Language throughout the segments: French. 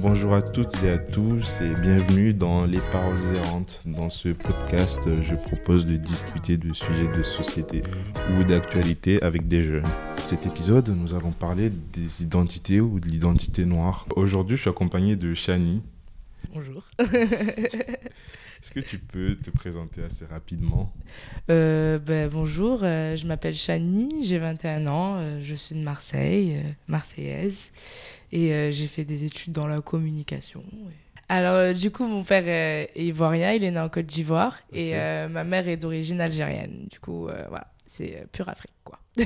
Bonjour à toutes et à tous et bienvenue dans Les Paroles errantes. Dans ce podcast, je propose de discuter de sujets de société ou d'actualité avec des jeunes. Cet épisode, nous allons parler des identités ou de l'identité noire. Aujourd'hui, je suis accompagné de Shani. Bonjour. Est-ce que tu peux te présenter assez rapidement? Euh, ben, bonjour, euh, je m'appelle Chani, j'ai 21 ans, euh, je suis de Marseille, marseillaise, et j'ai fait des études dans la communication. Alors, du coup, mon père est ivoirien, il est né en Côte d'Ivoire, et ma mère est d'origine algérienne. Du coup, voilà, c'est pure Afrique, quoi.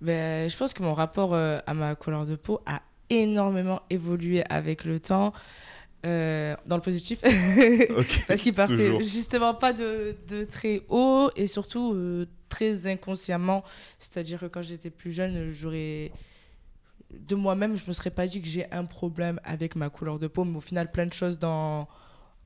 ben, je pense que mon rapport à ma couleur de peau a énormément évolué avec le temps, euh, dans le positif. Parce qu'il partait Toujours. justement pas de, de très haut et surtout euh, très inconsciemment. C'est-à-dire que quand j'étais plus jeune, j'aurais. De moi-même, je me serais pas dit que j'ai un problème avec ma couleur de peau, mais au final, plein de choses dans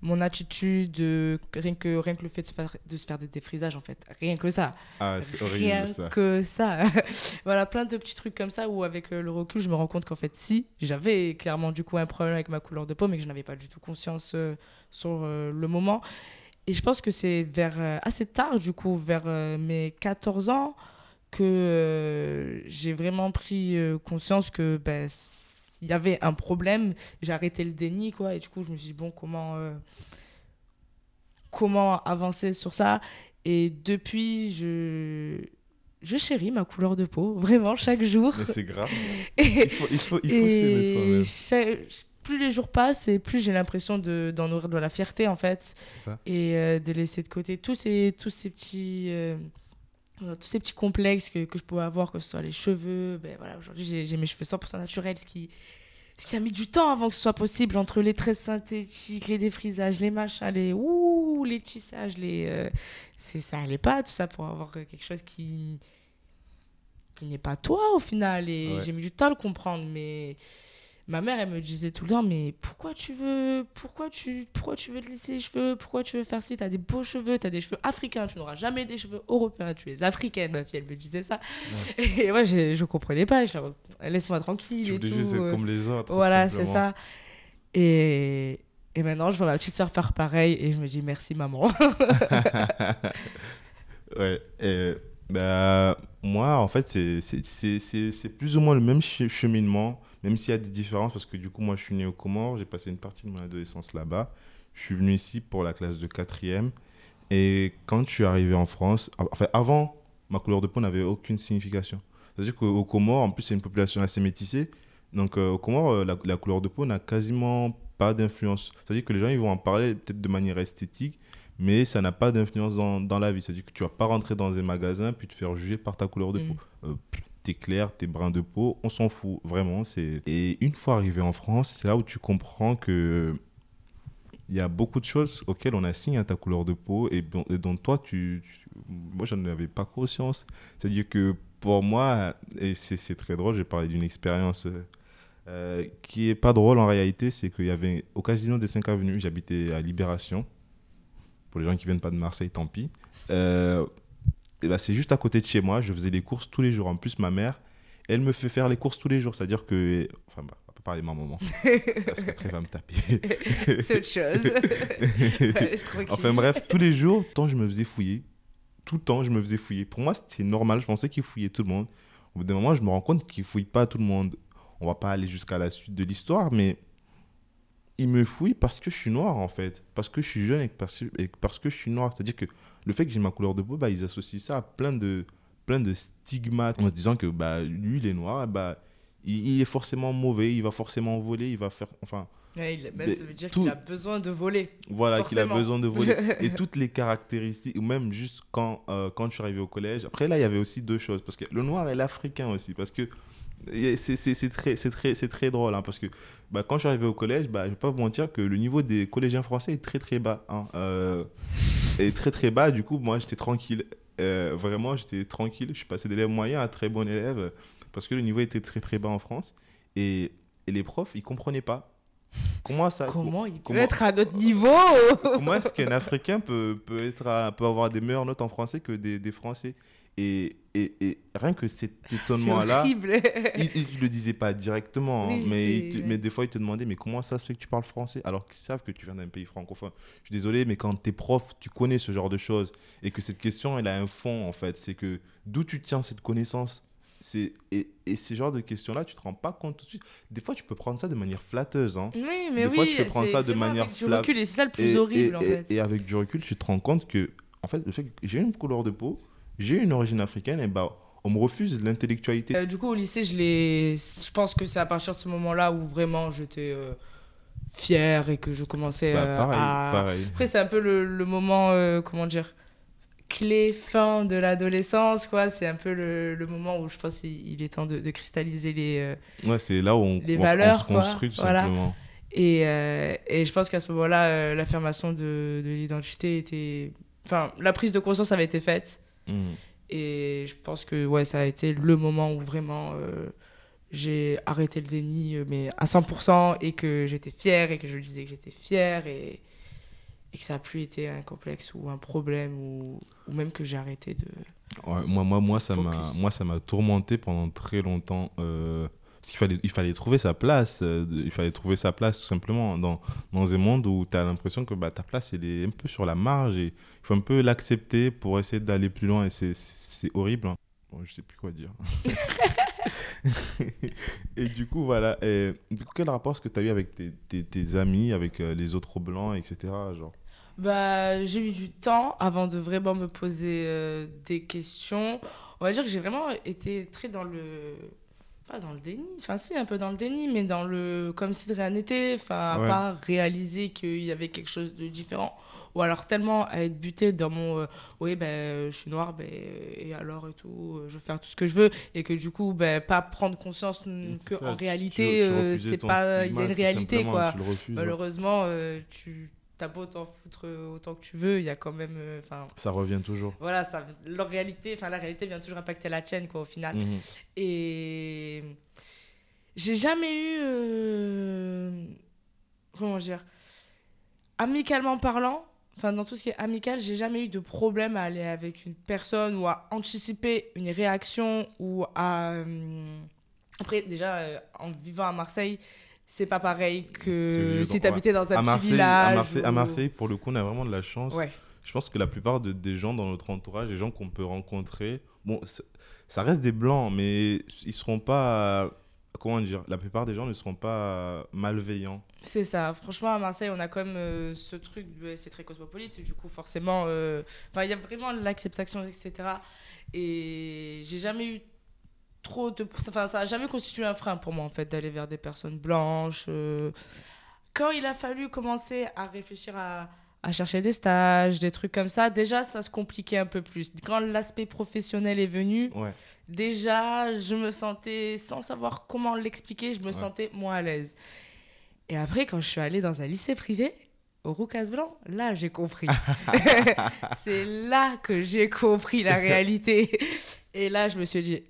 mon attitude, euh, rien, que, rien que le fait de se faire, de se faire des défrisages, en fait. Rien que ça. Ah, c'est Rien horrible ça. que ça. voilà, plein de petits trucs comme ça où, avec euh, le recul, je me rends compte qu'en fait, si, j'avais clairement du coup un problème avec ma couleur de peau, mais que je n'avais pas du tout conscience euh, sur le moment. Et je pense que c'est vers assez tard, du coup, vers mes 14 ans, que j'ai vraiment pris conscience que ben, il y avait un problème. J'ai arrêté le déni, quoi. Et du coup, je me suis dit, bon, comment, euh, comment avancer sur ça? Et depuis, je, je chéris ma couleur de peau, vraiment, chaque jour. Mais c'est grave. Et, Il faut, il faut, il faut s'aimer soi-même. plus les jours passent et plus j'ai l'impression de- d'en nourrir de la fierté, en fait C'est ça et euh, de laisser de côté tous ces, tous ces petits euh, tous ces petits complexes que, que je pouvais avoir que ce soit les cheveux ben voilà aujourd'hui j'ai mes cheveux 100% naturels ce qui ce qui a mis du temps avant que ce soit possible entre les tresses synthétiques les défrisages les machins les ouh les tissages les euh, c'est ça allait pas tout ça pour avoir euh, quelque chose qui qui n'est pas toi au final et Ouais. j'ai mis du temps à le comprendre mais Ma mère, elle me disait tout le temps, mais pourquoi tu veux, pourquoi tu, pourquoi tu veux te laisser les cheveux, pourquoi tu veux faire ci, t'as des beaux cheveux, t'as des cheveux africains, tu n'auras jamais des cheveux européens, tu es africaine, ma fille, elle me disait ça. Et moi, je, je comprenais pas, je laisse-moi tranquille Tu et tout. juste être euh, comme les autres. voilà, c'est ça. Et, et maintenant, je vois ma petite soeur faire pareil et je me dis merci maman. Ouais. Et, bah, moi, en fait, c'est- c'est- c'est c'est- c'est plus ou moins le même che- cheminement, même s'il y a des différences, parce que du coup, moi, je suis né aux Comores, j'ai passé une partie de mon adolescence là-bas. Je suis venu ici pour la classe de quatrième. Et quand je suis arrivé en France, enfin, avant, ma couleur de peau n'avait aucune signification. C'est-à-dire qu'aux Comores, en plus, c'est une population assez métissée. Donc, euh, aux Comores, euh, la, la couleur de peau n'a quasiment pas d'influence. C'est-à-dire que les gens, ils vont en parler peut-être de manière esthétique, mais ça n'a pas d'influence dans, dans la vie. C'est-à-dire que tu vas pas rentrer dans un magasin puis te faire juger par ta couleur de Mm. peau. Euh, t'es clair, t'es brun de peau, on s'en fout, vraiment. c'est Et une fois arrivé en France, c'est là où tu comprends que il y a beaucoup de choses auxquelles on assigne à ta couleur de peau et, dont- toi, tu, moi, j'en avais pas conscience. C'est-à-dire que pour moi, et c'est très drôle, j'ai parlé d'une expérience euh, qui est pas drôle en réalité, c'est qu'il y avait au Casino des 5 avenues, j'habitais à Libération. Pour les gens qui viennent pas de Marseille, tant pis. Euh, et ben, c'est juste à côté de chez moi, je faisais des courses tous les jours. En plus, ma mère, elle me fait faire les courses tous les jours. C'est-à-dire que. Enfin, bah, on va pas parler de ma maman. parce qu'après, elle va me taper. c'est autre chose. Ouais. Enfin bref, tous les jours, tant je me faisais fouiller. Tout le temps, je me faisais fouiller. Pour moi, c'était normal. Je pensais qu'il fouillait tout le monde. Au bout d'un moment, je me rends compte qu'il fouille pas tout le monde. On va pas aller jusqu'à la suite de l'histoire, mais il me fouille parce que je suis noir, en fait. Parce que je suis jeune et parce que je suis noir. C'est-à-dire que le fait que j'ai ma couleur de peau, bah, ils associent ça à plein de, plein de stigmates. En se disant que bah, lui, il est noir, bah, il, il est forcément mauvais, il va forcément voler, il va faire... Enfin, Ouais, il- même ça veut dire qu'il a besoin de voler. voilà, qu'il a besoin de voler. et toutes les caractéristiques, ou même juste quand, euh, quand je suis arrivé au collège. Après, là, il y avait aussi deux choses. Parce que le noir et l'africain aussi. Parce que c'est très, très, très drôle. hein, parce que bah, quand je suis arrivé au collège, bah, je vais pas vous mentir que le niveau des collégiens français est très, très bas. Hein, euh, est très, très bas. Du coup, moi, j'étais tranquille. Euh, vraiment, j'étais tranquille. Je suis passé d'élève moyen à très bon élève. Parce que le niveau était très, très bas en France. Et, et les profs, ils comprenaient pas. Comment ça Comment il peut comment- être à notre niveau? Comment est-ce qu'un Africain peut, peut, être à- peut avoir des meilleures notes en français que des, des Français? Et, et, et rien que cet étonnement-là, il, il le disait pas directement, hein, Oui, mais, te- mais des fois, il te demandait, mais comment ça se fait que tu parles français alors qu'ils savent que tu viens d'un pays francophone Je suis désolé, mais quand tu es prof, tu connais ce genre de choses. Et que cette question, elle a un fond, en fait. C'est que d'où tu tiens cette connaissance? Et, et ces genres de questions-là, tu te rends pas compte tout de suite. Des fois, tu peux prendre ça de manière flatteuse. Hein. Oui, mais Des oui, fois, tu peux prendre ça de manière avec du recul et c'est ça le plus horrible en fait. et avec du recul, tu te rends compte que, en fait, le fait que j'ai une couleur de peau, j'ai une origine africaine, et bah, on me refuse l'intellectualité. Euh, du coup, au lycée, je. Je pense que c'est à partir de ce moment-là où vraiment j'étais euh, fière et que je commençais Bah, euh, pareil, à. pareil. Après, c'est un peu le, le moment, euh, comment dire, clé fin de l'adolescence, quoi. C'est un peu le, le moment où je pense qu'il il est temps de, de cristalliser les. euh, Ouais, c'est là où on, Les on- on valeurs, se quoi. construit tout Voilà. simplement. Et, euh, et je pense qu'à ce moment-là, euh, l'affirmation de, de l'identité était. Enfin, la prise de conscience avait été faite. Mhm. Et je pense que ouais, ça a été le moment où vraiment euh, j'ai arrêté le déni, euh, mais à 100%, et que j'étais fière, et que je disais que j'étais fière, et, et que ça n'a plus été un complexe ou un problème, ou, ou même que j'ai arrêté de... Ouais, moi, moi, moi, ça m'a, moi, ça m'a tourmenté pendant très longtemps. euh, parce qu'il fallait, il fallait trouver sa place. euh, il fallait trouver sa place tout simplement dans, dans un monde où tu as l'impression que bah, ta place, elle est un peu sur la marge et il faut un peu l'accepter pour essayer d'aller plus loin. Et c'est, c'est horrible. hein. Bon, je sais plus quoi dire. et du coup, voilà. Et, du coup, quel rapport est-ce que tu as eu avec tes, tes, tes amis, avec euh, les autres blancs, etc. Genre? Bah, j'ai eu du temps avant de vraiment me poser euh, des questions. On va dire que j'ai vraiment été très dans le. Pas dans le déni, enfin si, un peu dans le déni, mais dans le. Comme si de rien n'était, enfin, à pas réaliser qu'il y avait quelque chose de différent. Ou alors tellement à être buté dans mon. euh, oui, ben, je suis noire, ben, et alors et tout, euh, je vais faire tout ce que je veux. Et que du coup, ben, pas prendre conscience que Ça, en réalité, euh, c'est pas. Il y a une réalité, quoi. Malheureusement, euh, tu as beau t'en foutre autant que tu veux, il y a quand même. euh, Enfin, Ça revient toujours. voilà, ça, leur réalité, enfin, la réalité vient toujours impacter la tienne, quoi, au final. Mhm. Et j'ai jamais eu. euh, Comment dire Amicalement parlant, enfin, dans tout ce qui est amical, j'ai jamais eu de problème à aller avec une personne ou à anticiper une réaction ou à. euh, Après, déjà, en vivant à Marseille, c'est pas pareil que, Que- si ouais. t'habitais dans un à petit village. à Marseille, à Marseille, pour le coup, on a vraiment de la chance. Ouais. Je pense que la plupart de- des gens dans notre entourage, les gens qu'on peut rencontrer, bon, ça reste des blancs, mais ils seront pas. Comment dire La plupart des gens ne seront pas malveillants. C'est ça. Franchement, à Marseille, on a quand même euh, ce truc, c'est très cosmopolite, du coup, forcément, euh, il y a vraiment l'acceptation, etc. Et j'ai jamais eu trop de. Enfin, ça a jamais constitué un frein pour moi, en fait, d'aller vers des personnes blanches. euh. Quand il a fallu commencer à réfléchir à, à chercher des stages, des trucs comme ça, déjà, ça se compliquait un peu plus. Quand l'aspect professionnel est venu, Ouais. déjà, je me sentais, sans savoir comment l'expliquer, je me Ouais. sentais moins à l'aise. Et après, quand je suis allée dans un lycée privé, au Roucas Blanc, là, j'ai compris. c'est là que j'ai compris la réalité. Et là, je me suis dit,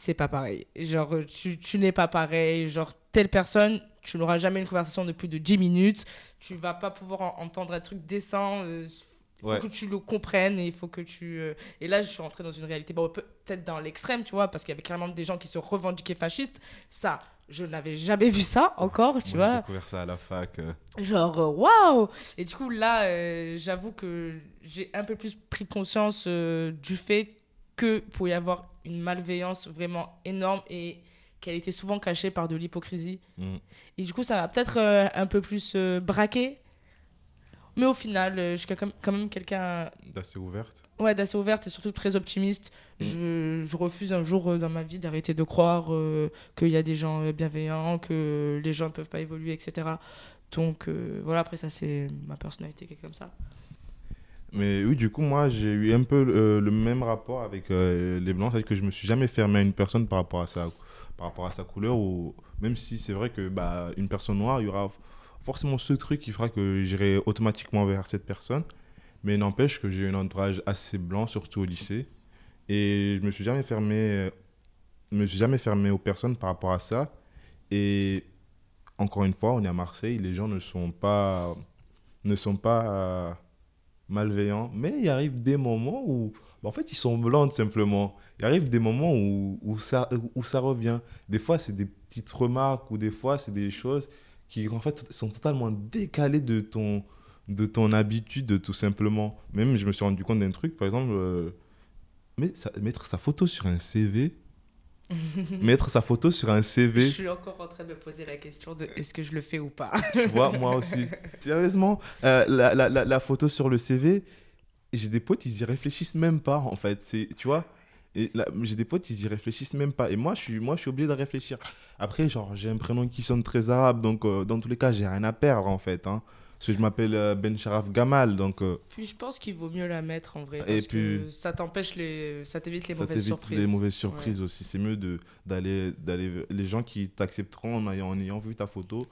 c'est pas pareil. Genre, tu, tu n'es pas pareil. Genre, telle personne, tu n'auras jamais une conversation de plus de 10 minutes. Tu vas pas pouvoir en- entendre un truc décent. euh, il faut Ouais. que tu le comprennes et il faut que tu. euh, Et là, je suis rentrée dans une réalité, bon, peut-être dans l'extrême, tu vois, parce qu'il y avait clairement des gens qui se revendiquaient fascistes. Ça, je n'avais jamais vu ça encore, tu J'ai vois. découvert ça à la fac. euh. Genre, waouh Et du coup, là, euh, j'avoue que j'ai un peu plus pris conscience du fait que pouvait y avoir une malveillance vraiment énorme et qu'elle était souvent cachée par de l'hypocrisie. Mm. Et du coup, ça m'a peut-être euh, un peu plus euh, braqué. Mais au final, euh, je suis quand même, quelqu'un D'assez ouverte. ouais, d'assez ouverte et surtout très optimiste. Mm. Je, je refuse un jour euh, dans ma vie d'arrêter de croire euh, qu'il y a des gens bienveillants, que les gens ne peuvent pas évoluer, etc. Donc euh, voilà, après ça, c'est ma personnalité qui est comme ça. Mais oui, du coup, moi, j'ai eu un peu euh, le même rapport avec euh, les blancs. C'est-à-dire que je me suis jamais fermé à une personne par rapport à sa, par rapport à sa couleur. Ou, même si c'est vrai que bah, personne noire, il y aura forcément ce truc qui fera que j'irai automatiquement vers cette personne. Mais n'empêche que j'ai un entourage assez blanc, surtout au lycée. Et je me me suis jamais fermé aux personnes par rapport à ça. Et encore une fois, on est à Marseille, les gens ne sont pas, ne sont pas malveillants. Mais il arrive des moments où, bah, en fait, ils sont blancs, simplement. Il arrive des moments où, où, ça, où ça revient. Des fois, c'est des petites remarques, ou des fois, c'est des choses qui, en fait, sont totalement décalées de ton, de ton habitude, tout simplement. Même, je me suis rendu compte d'un truc, par exemple, euh, mettre sa photo sur un CV, mettre sa photo sur un CV. Je suis encore en train de me poser la question de est-ce que je le fais ou pas. tu vois, moi aussi. Sérieusement, euh, la, la, la, la, photo sur le CV, j'ai des potes, ils y réfléchissent même pas, en fait. C'est, tu vois, j'ai des potes, ils y réfléchissent même pas. Et moi, je suis, moi, je suis obligé de réfléchir. Après, genre, j'ai un prénom qui sonne très arabe, donc euh, dans tous les cas, j'ai rien à perdre, en fait. Hein. Parce que je m'appelle euh, Ben Sharaf Gamal, donc... Euh, puis je pense qu'il vaut mieux la mettre, en vrai, parce et puis, que ça t'empêche les... Ça t'évite les ça mauvaises surprises. les mauvaises surprises aussi. C'est mieux d'aller. Les gens qui t'accepteront en ayant, en ayant vu ta photo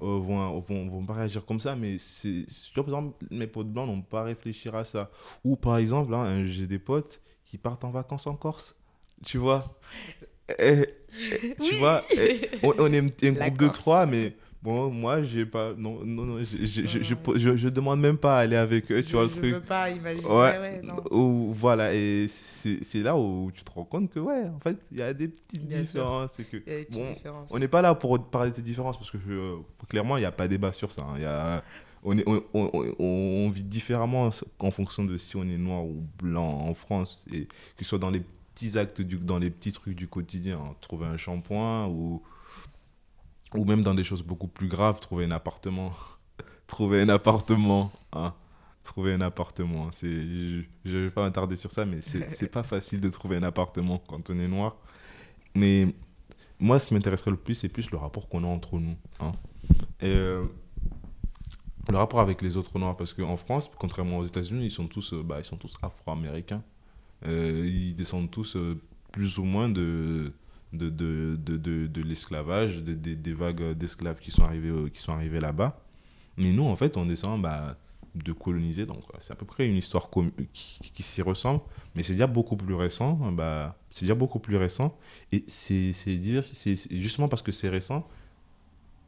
vont, vont, vont pas réagir comme ça, mais c'est... Par exemple, mes potes blancs n'ont pas réfléchir à ça. Ou par exemple, hein, j'ai des potes qui partent en vacances en Corse. Tu vois et, Tu vois on, est un groupe de trois, mais bon, moi, j'ai pas. Non, non, non, je, je, je, demande même pas à aller avec eux, tu vois le truc. Je veux pas imaginer. Ouais, Ou, voilà, et c'est là où tu te rends compte que, ouais, en fait, il y a des petites différences. Que, bon. On n'est pas là pour parler de ces différences, parce que euh, clairement, il n'y a pas débat sur ça. Hein. Il y a on, est, on, on, on, vit différemment en fonction de si on est noir ou blanc en France, et que ce soit dans les petits actes, du, dans les petits trucs du quotidien, hein. trouver un shampoing ou, ou même dans des choses beaucoup plus graves, trouver un appartement. trouver un appartement. Hein. Trouver un appartement. C'est, je ne vais pas m'attarder sur ça, mais c'est pas facile de trouver un appartement quand on est noir. Mais moi, ce qui m'intéresserait le plus, c'est plus le rapport qu'on a entre nous. Hein. Et. Euh, le rapport avec les autres noirs, parce qu'en France, contrairement aux États-Unis, ils sont tous, euh, bah, tous afro-américains. Euh, ils descendent tous plus ou moins de, de, de, de, de l'esclavage, des vagues d'esclaves qui sont arrivés, qui sont arrivés là-bas. Mais nous, en fait, on descend bah, de coloniser, donc c'est à peu près une histoire qui, qui s'y ressemble, mais c'est déjà beaucoup plus récent. Bah, c'est déjà beaucoup plus récent. Et c'est justement parce que c'est récent,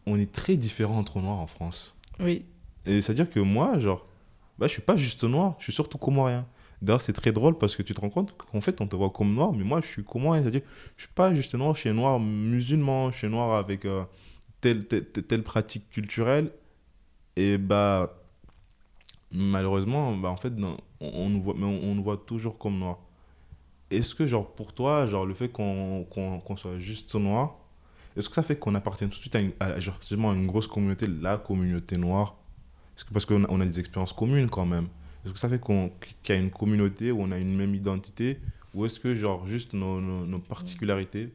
on est très différents entre noirs en France. Oui. Et c'est-à-dire que moi, genre, bah, je suis pas juste noir, je suis surtout comorien. D'ailleurs, c'est très drôle parce que tu te rends compte qu'en fait, on te voit comme noir, mais moi, je suis comorien. C'est-à-dire je suis pas juste noir, je noir musulman, je suis noir avec euh, telle, telle, telle, pratique culturelle. Et bah, malheureusement, bah, en fait, on, nous voit, mais on, nous voit toujours comme noir. Est-ce que, genre, pour toi, genre, le fait qu'on soit juste noir, est-ce que ça fait qu'on appartient tout de suite à une, à, genre, à une grosse communauté, la communauté noire? Que, parce qu'on on a des expériences communes quand même. Est-ce que ça fait qu'on, qu'il y a une communauté où on a une même identité Ou est-ce que, genre, juste nos, nos, particularités?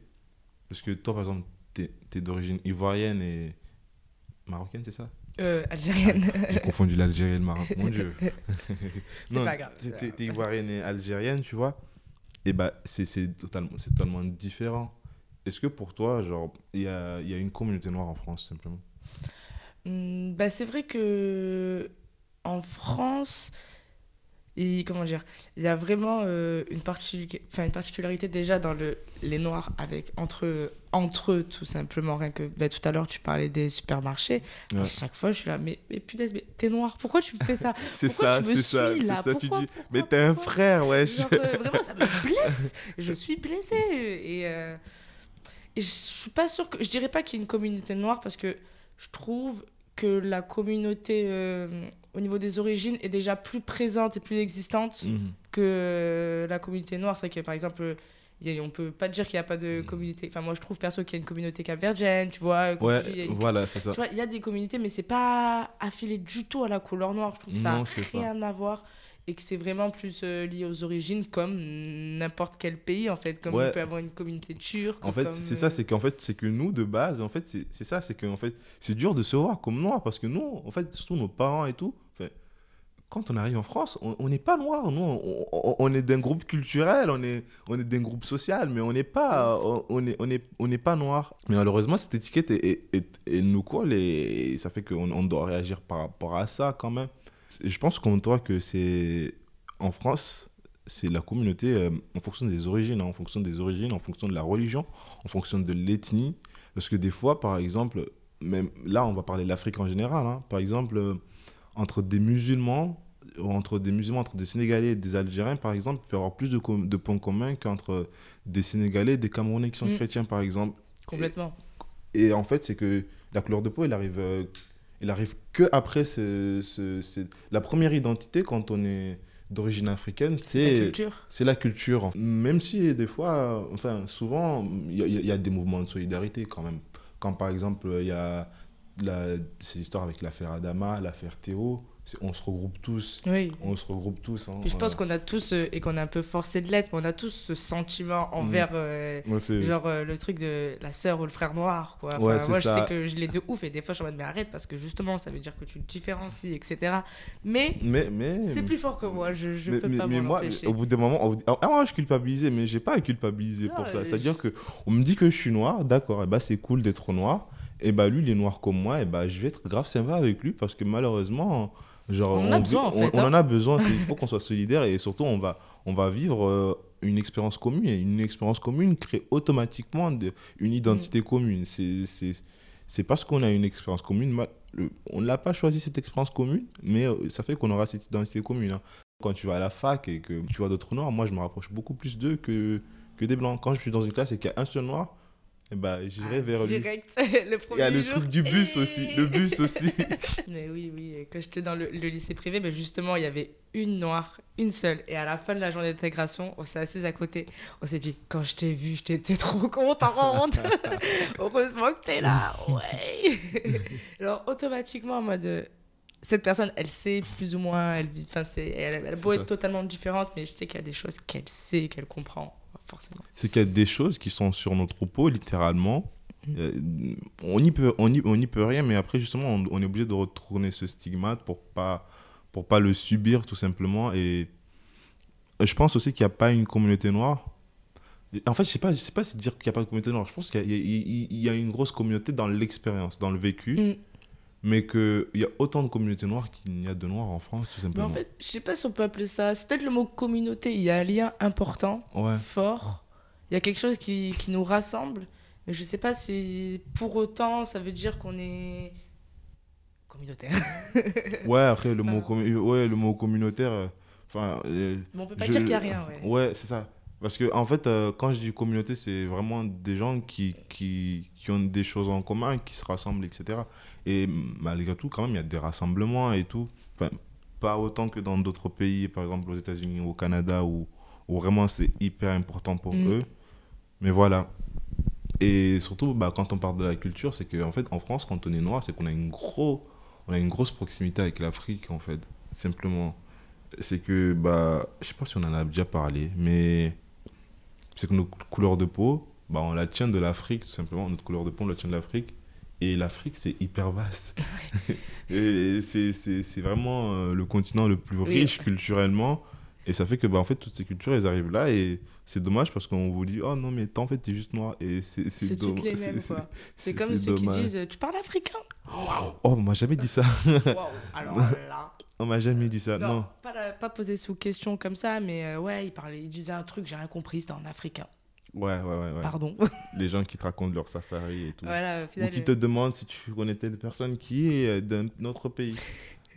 Parce que toi, par exemple, tu es, d'origine ivoirienne et marocaine, c'est ça? Euh, Algérienne. J'ai confondu l'Algérie et le Maroc, mon Dieu. c'est pas grave. Tu es, ivoirienne et algérienne, tu vois Et bah, c'est, c'est, totalement, c'est totalement différent. Est-ce que pour toi, genre, il y a, y a une communauté noire en France, simplement? Hmm, bah, c'est vrai que en France, et, comment dire, il y a vraiment euh, une, une particularité déjà dans le, les Noirs avec, entre, entre eux, tout simplement. Rien que bah, tout à l'heure, tu parlais des supermarchés. À chaque fois, je suis là, mais, mais punaise, mais t'es noir, pourquoi tu me fais ça? C'est ça, c'est ça. Là? ça tu dis, mais t'es un frère, ouais. Euh, vraiment, ça me blesse. je suis blessée. Et, euh, et je suis pas sûre que. Je dirais pas qu'il y ait une communauté noire parce que je trouve que la communauté au niveau des origines est déjà plus présente et plus existante mhm. que la communauté noire. C'est vrai que par exemple, a, on peut pas dire qu'il n'y a pas de mhm. communauté. Enfin, moi je trouve perso qu'il y a une communauté capverdienne, tu vois. Ouais, voilà, c'est ça. Tu vois, il y a des communautés, mais c'est pas affilé du tout à la couleur noire. Je trouve que ça n'a rien à voir et que c'est vraiment plus euh, lié aux origines comme n'importe quel pays en fait comme on peut avoir une communauté turque en fait c'est ça c'est qu'en fait c'est que nous de base en fait c'est ça c'est que en fait c'est dur de se voir comme noir parce que nous en fait surtout nos parents et tout quand on arrive en France on n'est pas noir nous on, est d'un groupe culturel on est on est d'un groupe social mais on n'est pas on est on est on n'est pas noir mais malheureusement cette étiquette est, est, nous colle et ça fait qu'on on doit réagir par rapport à ça quand même je pense qu'on toi que c'est en France, c'est la communauté euh, en fonction des origines, hein, en fonction des origines, en fonction de la religion, en fonction de l'ethnie. Parce que des fois, par exemple, même là, on va parler de l'Afrique en général. Hein, par exemple, euh, entre des musulmans, entre des musulmans, entre des Sénégalais et des Algériens, par exemple, il peut y avoir plus de, de points communs qu'entre des Sénégalais et des Camerounais qui sont Mm. chrétiens, par exemple. Complètement. Et en fait, c'est que la couleur de peau, elle arrive, euh, elle arrive que après ce, ce- ce- la première identité quand on est d'origine africaine, c'est la culture. Même si des fois, enfin souvent, il y, a- il y a des mouvements de solidarité quand même. Quand par exemple, il y a la, ces histoires avec l'affaire Adama, l'affaire Théo, on se regroupe tous. Oui. On se regroupe tous. hein. Et je pense qu'on a tous, euh, et qu'on est un peu forcé de l'être, mais on a tous ce sentiment envers, euh, ouais, genre, euh, le truc de la sœur ou le frère noir, quoi. Enfin, Ouais, c'est moi, je ça. sais que je l'ai de ouf, et des fois, je suis en mode, mais arrête, parce que justement, ça veut dire que tu te différencies, etc. Mais mais, mais, c'est plus fort que moi, je, je mais, peux mais- pas mais moi, au bout d'un moment, au- ah, moi je culpabilisais, mais j'ai pas à culpabiliser Non, pour ça. C'est-à-dire que on me dit que je suis noir, d'accord, et bah c'est cool d'être noir. Et bah lui, il est noir comme moi, et bah je vais être grave sympa avec lui parce que malheureusement, genre On en a vit- besoin, en on- fait, on hein. en a besoin. Il faut qu'on soit solidaire et surtout on va, on va vivre euh, une expérience commune. Et une expérience commune crée automatiquement de- une identité commune. C'est c'est- c'est parce qu'on a une expérience commune, on ne l'a pas choisi cette expérience commune, mais euh, ça fait qu'on aura cette identité commune. hein. Quand tu vas à la fac et que tu vois d'autres noirs, moi je me rapproche beaucoup plus d'eux que, que des blancs. Quand je suis dans une classe et qu'il y a un seul noir, eh ben, j'irai Ah, vers lui. Direct, le premier Il y a le jour. truc du bus aussi. Le bus aussi. Mais oui, oui, quand j'étais dans le, le lycée privé, ben justement, il y avait une noire, une seule. Et à la fin de la journée d'intégration, on s'est assis à côté. On s'est dit, quand je t'ai vu, j'étais trop contente. Heureusement que t'es là, ouais. Alors, automatiquement, en mode, cette personne, elle sait plus ou moins, elle vit, elle, elle beau C'est être totalement différente, mais je sais qu'il y a des choses qu'elle sait, qu'elle comprend, forcément. C'est qu'il y a des choses qui sont sur notre peau, littéralement. Mm. On n'y peut, on y, on y peut rien, mais après, justement, on, on est obligé de retourner ce stigmate pour pas, pour pas le subir, tout simplement. Et je pense aussi qu'il n'y a pas une communauté noire. En fait, je sais pas, je sais pas si dire qu'il n'y a pas de communauté noire. Je pense qu'il y a une grosse communauté dans l'expérience, dans le vécu, Mm. Mais qu'il y a autant de communautés noires qu'il n'y a de noirs en France, tout Mais simplement. en fait, je sais pas si on peut appeler ça. C'est peut-être le mot communauté. Il y a un lien important. ouais. fort. Il y a quelque chose qui, qui nous rassemble, mais je sais pas si pour autant ça veut dire qu'on est communautaire. Ouais, après, le mot, commu- ouais, le mot communautaire. euh, Enfin, euh, Mais on peut pas Je- dire qu'il y a rien, ouais. Ouais, c'est ça. Parce que, en fait, euh, quand je dis communauté, c'est vraiment des gens qui, qui, qui ont des choses en commun, qui se rassemblent, etc. Et malgré tout, quand même, il y a des rassemblements et tout. Enfin, pas autant que dans d'autres pays, par exemple aux États-Unis ou au Canada, où, où vraiment c'est hyper important pour Mm. eux. Mais voilà. Et surtout, bah, quand on parle de la culture, c'est qu'en fait, en France, quand on est noir, c'est qu'on a une, gros, on a une grosse proximité avec l'Afrique, en fait. Simplement. C'est que, bah, je sais pas si on en a déjà parlé, mais c'est que nos couleurs de peau, bah, on la tient de l'Afrique, tout simplement. Notre couleur de peau, on la tient de l'Afrique. Et l'Afrique, c'est hyper vaste. et c'est- vraiment euh, le continent le plus Oui. riche culturellement. Et ça fait que, bah, en fait, toutes ces cultures, elles arrivent là. Et c'est dommage parce qu'on vous dit, oh non, mais toi, en fait, t'es juste noir. Et c'est C'est c'est- comme ceux dommage. qui disent Tu parles africain? Oh, on m'a jamais dit ça. Alors là. On m'a jamais dit ça. Non, Non. Pas, la- pas posé sous question comme ça, mais euh, ouais, il, parlait, il disait un truc, j'ai rien compris, c'était en africain. Ouais, ouais, ouais. ouais. Pardon. Les gens qui te racontent leur safari et tout. voilà, au Ou final. qui euh, te demandent si tu connais telle personne qui est euh, d'un autre pays.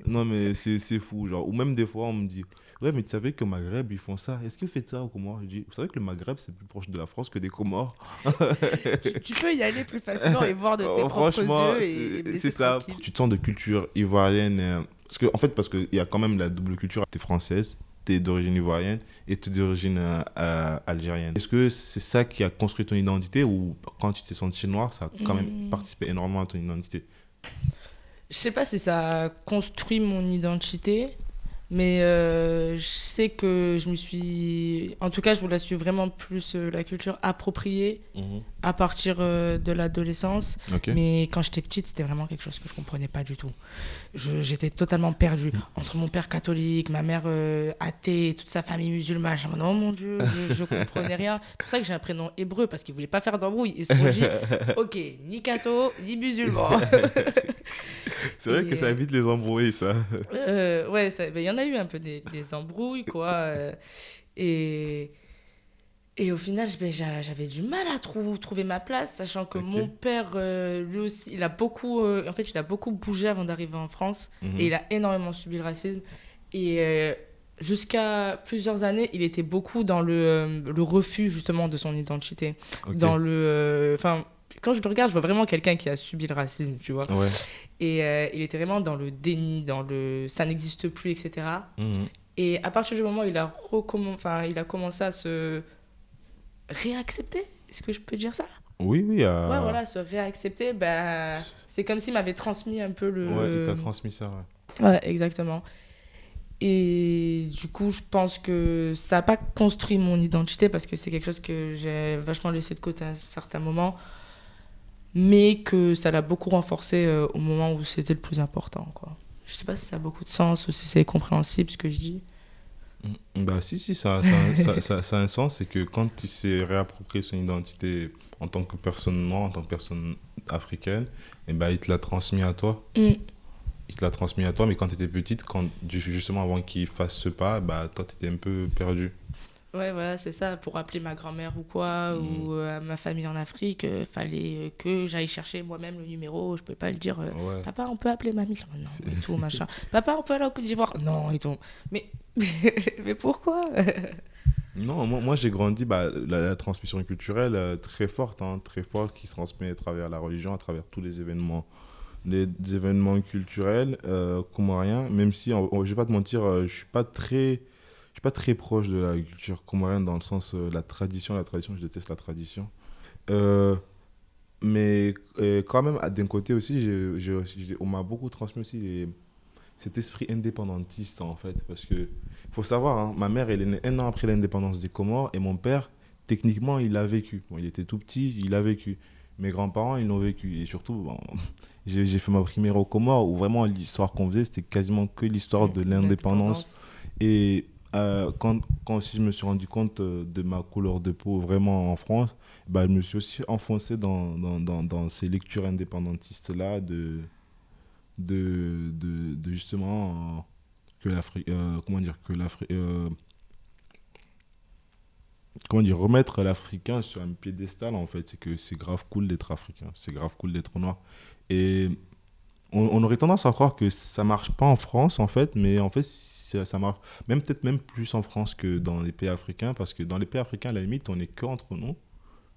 Non, mais c'est fou. Genre. Ou même des fois, on me dit Ouais, mais tu savais qu'au Maghreb, ils font ça. Est-ce que vous faites ça aux Comores? Je dis Vous savez que le Maghreb, c'est plus proche de la France que des Comores tu, peux y aller plus facilement et voir de tes propres Franchement, yeux. et c'est- ça. tranquille. Tu te sens de culture ivoirienne. euh, Parce que, en fait, parce qu'il y a quand même la double culture. Tu es française, tu es d'origine ivoirienne et tu es d'origine euh, euh, algérienne. Est-ce que c'est ça qui a construit ton identité ou quand tu t'es senti noir, ça a quand même Mm. participé énormément à ton identité? Je sais pas si ça a construit mon identité, mais euh, je sais que je me suis. En tout cas, je me la suis vraiment plus euh, la culture appropriée à partir euh, de l'adolescence. Mais quand j'étais petite, c'était vraiment quelque chose que je comprenais pas du tout. J'étais totalement perdue entre mon père catholique, ma mère athée, toute sa famille musulmane. En mode, oh mon Dieu, je, je comprenais rien. C'est pour ça que j'ai un prénom hébreu, parce qu'ils voulaient pas faire d'embrouille. Ils se sont dit, ok, ni catho, ni musulman. C'est vrai Et, que ça euh, évite les embrouilles, ça. Euh, ouais, ben, il y en a eu un peu des, des embrouilles, quoi. euh, et, et au final, ben, j'a- j'avais du mal à trou- trouver ma place, sachant que mon père, euh, lui aussi, il a beaucoup, euh, en fait, il a beaucoup bougé avant d'arriver en France. Mhm. Et il a énormément subi le racisme. Et euh, jusqu'à plusieurs années, il était beaucoup dans le, le refus justement de son identité. Dans le. Enfin, quand je le regarde, je vois vraiment quelqu'un qui a subi le racisme, tu vois. Ouais. Et euh, il était vraiment dans le déni, dans le ça n'existe plus, etc. Mhm. Et à partir du moment où il a, recomm- enfin, il a commencé à se réaccepter, est-ce que je peux dire ça? Oui, oui. euh, Ouais, voilà, se réaccepter, bah, c'est comme s'il m'avait transmis un peu le. Ouais, il t'a transmis ça, ouais. Ouais, exactement. Et du coup, je pense que ça n'a pas construit mon identité parce que c'est quelque chose que j'ai vachement laissé de côté à un certain moment, mais que ça l'a beaucoup renforcé euh, au moment où c'était le plus important. Quoi. Je sais pas si ça a beaucoup de sens ou si c'est compréhensible ce que je dis. Mm. Bah si, si, ça, ça, ça, ça, ça a un sens, c'est que quand tu sais réapproprier son identité en tant que personne noire, en tant que personne africaine, et bah, il te l'a transmis à toi. Mm. Il te l'a transmis à toi, mais quand tu étais petite, quand, justement avant qu'il fasse ce pas, bah, toi, tu étais un peu perdu. Ouais, voilà, c'est ça. Pour appeler ma grand-mère ou quoi, Mm. ou euh, ma famille en Afrique, il fallait euh, que j'aille chercher moi-même le numéro. Je peux pas le dire. euh, Ouais. Papa, on peut appeler mamie? Non, et tout, machin. Papa, on peut aller en Côte d'Ivoire? Non, et tout. Mais, mais pourquoi? Non, moi, moi j'ai grandi, bah, la, la transmission culturelle euh, très forte, hein, très forte, qui se transmet à travers la religion, à travers tous les événements, les événements culturels euh, comoriens, même si, on- on- je vais pas te mentir, euh, je suis pas très, suis pas très proche de la culture comorienne dans le sens euh, la tradition, la tradition, je déteste la tradition. Euh, mais euh, quand même, d'un côté aussi, aussi- j'ai- on m'a beaucoup transmis aussi les- cet esprit indépendantiste en fait, parce que faut savoir, hein, ma mère, elle est née un an après l'indépendance des Comores et mon père, techniquement, il l'a vécu. Bon, il était tout petit, il l'a vécu. Mes grands-parents, ils l'ont vécu. Et surtout, bon, j'ai fait ma primaire aux Comores où vraiment l'histoire qu'on faisait, c'était quasiment que l'histoire de l'indépendance. Et euh, quand, quand aussi je me suis rendu compte euh, de ma couleur de peau vraiment en France, bah, je me suis aussi enfoncé dans, dans, dans, ces lectures indépendantistes-là de, de, de, justement euh, que l'Afrique. comment dire Que l'Afrique. comment dire Remettre l'Africain sur un piédestal, en fait. C'est que c'est grave cool d'être africain, c'est grave cool d'être noir. On, on aurait tendance à croire que ça marche pas en France, en fait, mais en fait, ça, ça marche même peut-être même plus en France que dans les pays africains, parce que dans les pays africains, à la limite, on est que entre nous.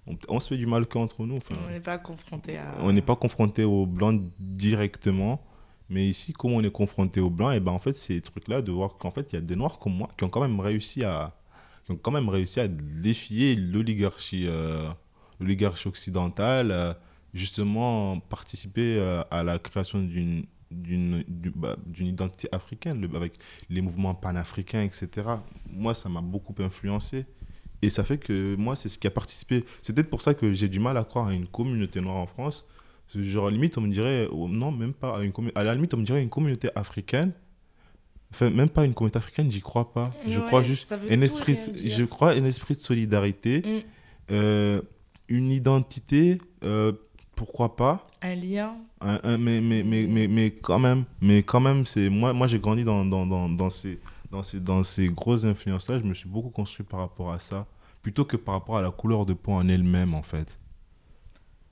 On, on se fait du mal qu'entre nous. Enfin, On n'est pas confronté à. on n'est pas confronté aux blancs directement. Mais ici, comme on est confronté aux blancs, et ben en fait, ces trucs-là, de voir qu'en fait, il y a des noirs comme moi qui ont quand même réussi à, qui ont quand même réussi à défier l'oligarchie, euh, l'oligarchie occidentale, euh, justement participer euh, à la création d'une d'une du- bah, identité africaine avec les mouvements panafricains etc moi ça m'a beaucoup influencé. Et ça fait que moi c'est ce qui a participé. C'est peut-être pour ça que j'ai du mal à croire à une communauté noire en France. Parce que, genre limite on me dirait oh, non même pas à une à la limite on me dirait une communauté africaine. Enfin même pas une communauté africaine j'y crois pas. Je Ouais, crois juste un esprit je crois un esprit de solidarité Mm. euh, une identité euh, pourquoi pas Un lien. un- un- mais, mais, mais, mais, mais quand même mais quand même c'est moi moi j'ai grandi dans, dans, dans, dans ces dans ces dans ces grosses influences là je me suis beaucoup construit par rapport à ça plutôt que par rapport à la couleur de peau en elle-même en fait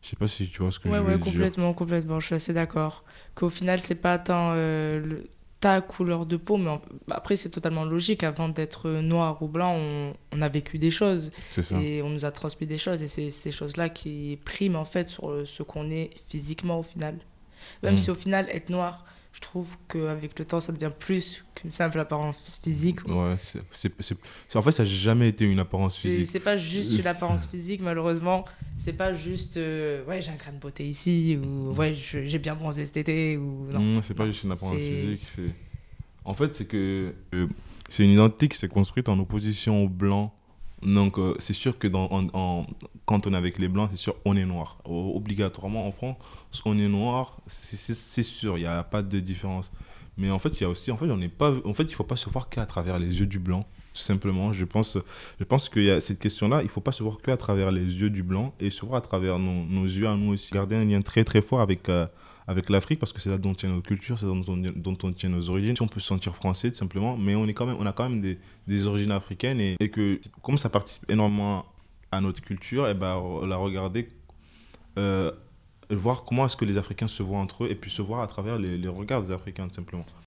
je sais pas si tu vois ce que Ouais, je veux ouais, dire complètement, complètement. Je suis assez d'accord. Qu'au final, c'est pas tant euh, le- ta couleur de peau, mais en- bah, après, c'est totalement logique. Avant d'être noir ou blanc, on, on a vécu des choses ça et on nous a transmis des choses. Et c'est ces choses-là qui priment en fait sur ce qu'on est physiquement au final. Même Mm. si au final, être noir, je trouve qu'avec le temps, ça devient plus qu'une simple apparence physique. ouais c'est en fait ça n'a jamais été une apparence physique c'est pas juste une apparence physique, malheureusement. C'est pas juste, euh, ouais, j'ai un grain de beauté ici, ou ouais, j'ai bien bronzé cet été, ou non. Non, c'est pas juste une apparence physique. c'est- En fait, c'est que euh, c'est une identité qui s'est construite en opposition aux blancs. Donc, euh, c'est sûr que quand on est avec les blancs, c'est sûr, on est noir. Obligatoirement, en France, on est noir, c'est- sûr, il n'y a pas de différence. Mais en fait, il y a aussi, en fait, on n'est pas, en fait, il faut pas se voir qu'à travers les yeux du blanc. Tout simplement, je pense, je pense qu'il y a cette question-là, il faut pas se voir qu'à travers les yeux du blanc et se voir à travers nos, nos yeux à nous aussi. Garder un lien très très fort avec, euh, avec l'Afrique parce que c'est là dont tient notre culture, c'est là dont, on- tient nos origines. Si on peut se sentir français tout simplement, mais on, est quand même, on a quand même des, des origines africaines et, que comme ça participe énormément à notre culture, et ben, la regarder, euh, voir comment est-ce que les Africains se voient entre eux et puis se voir à travers les regards des Africains tout simplement.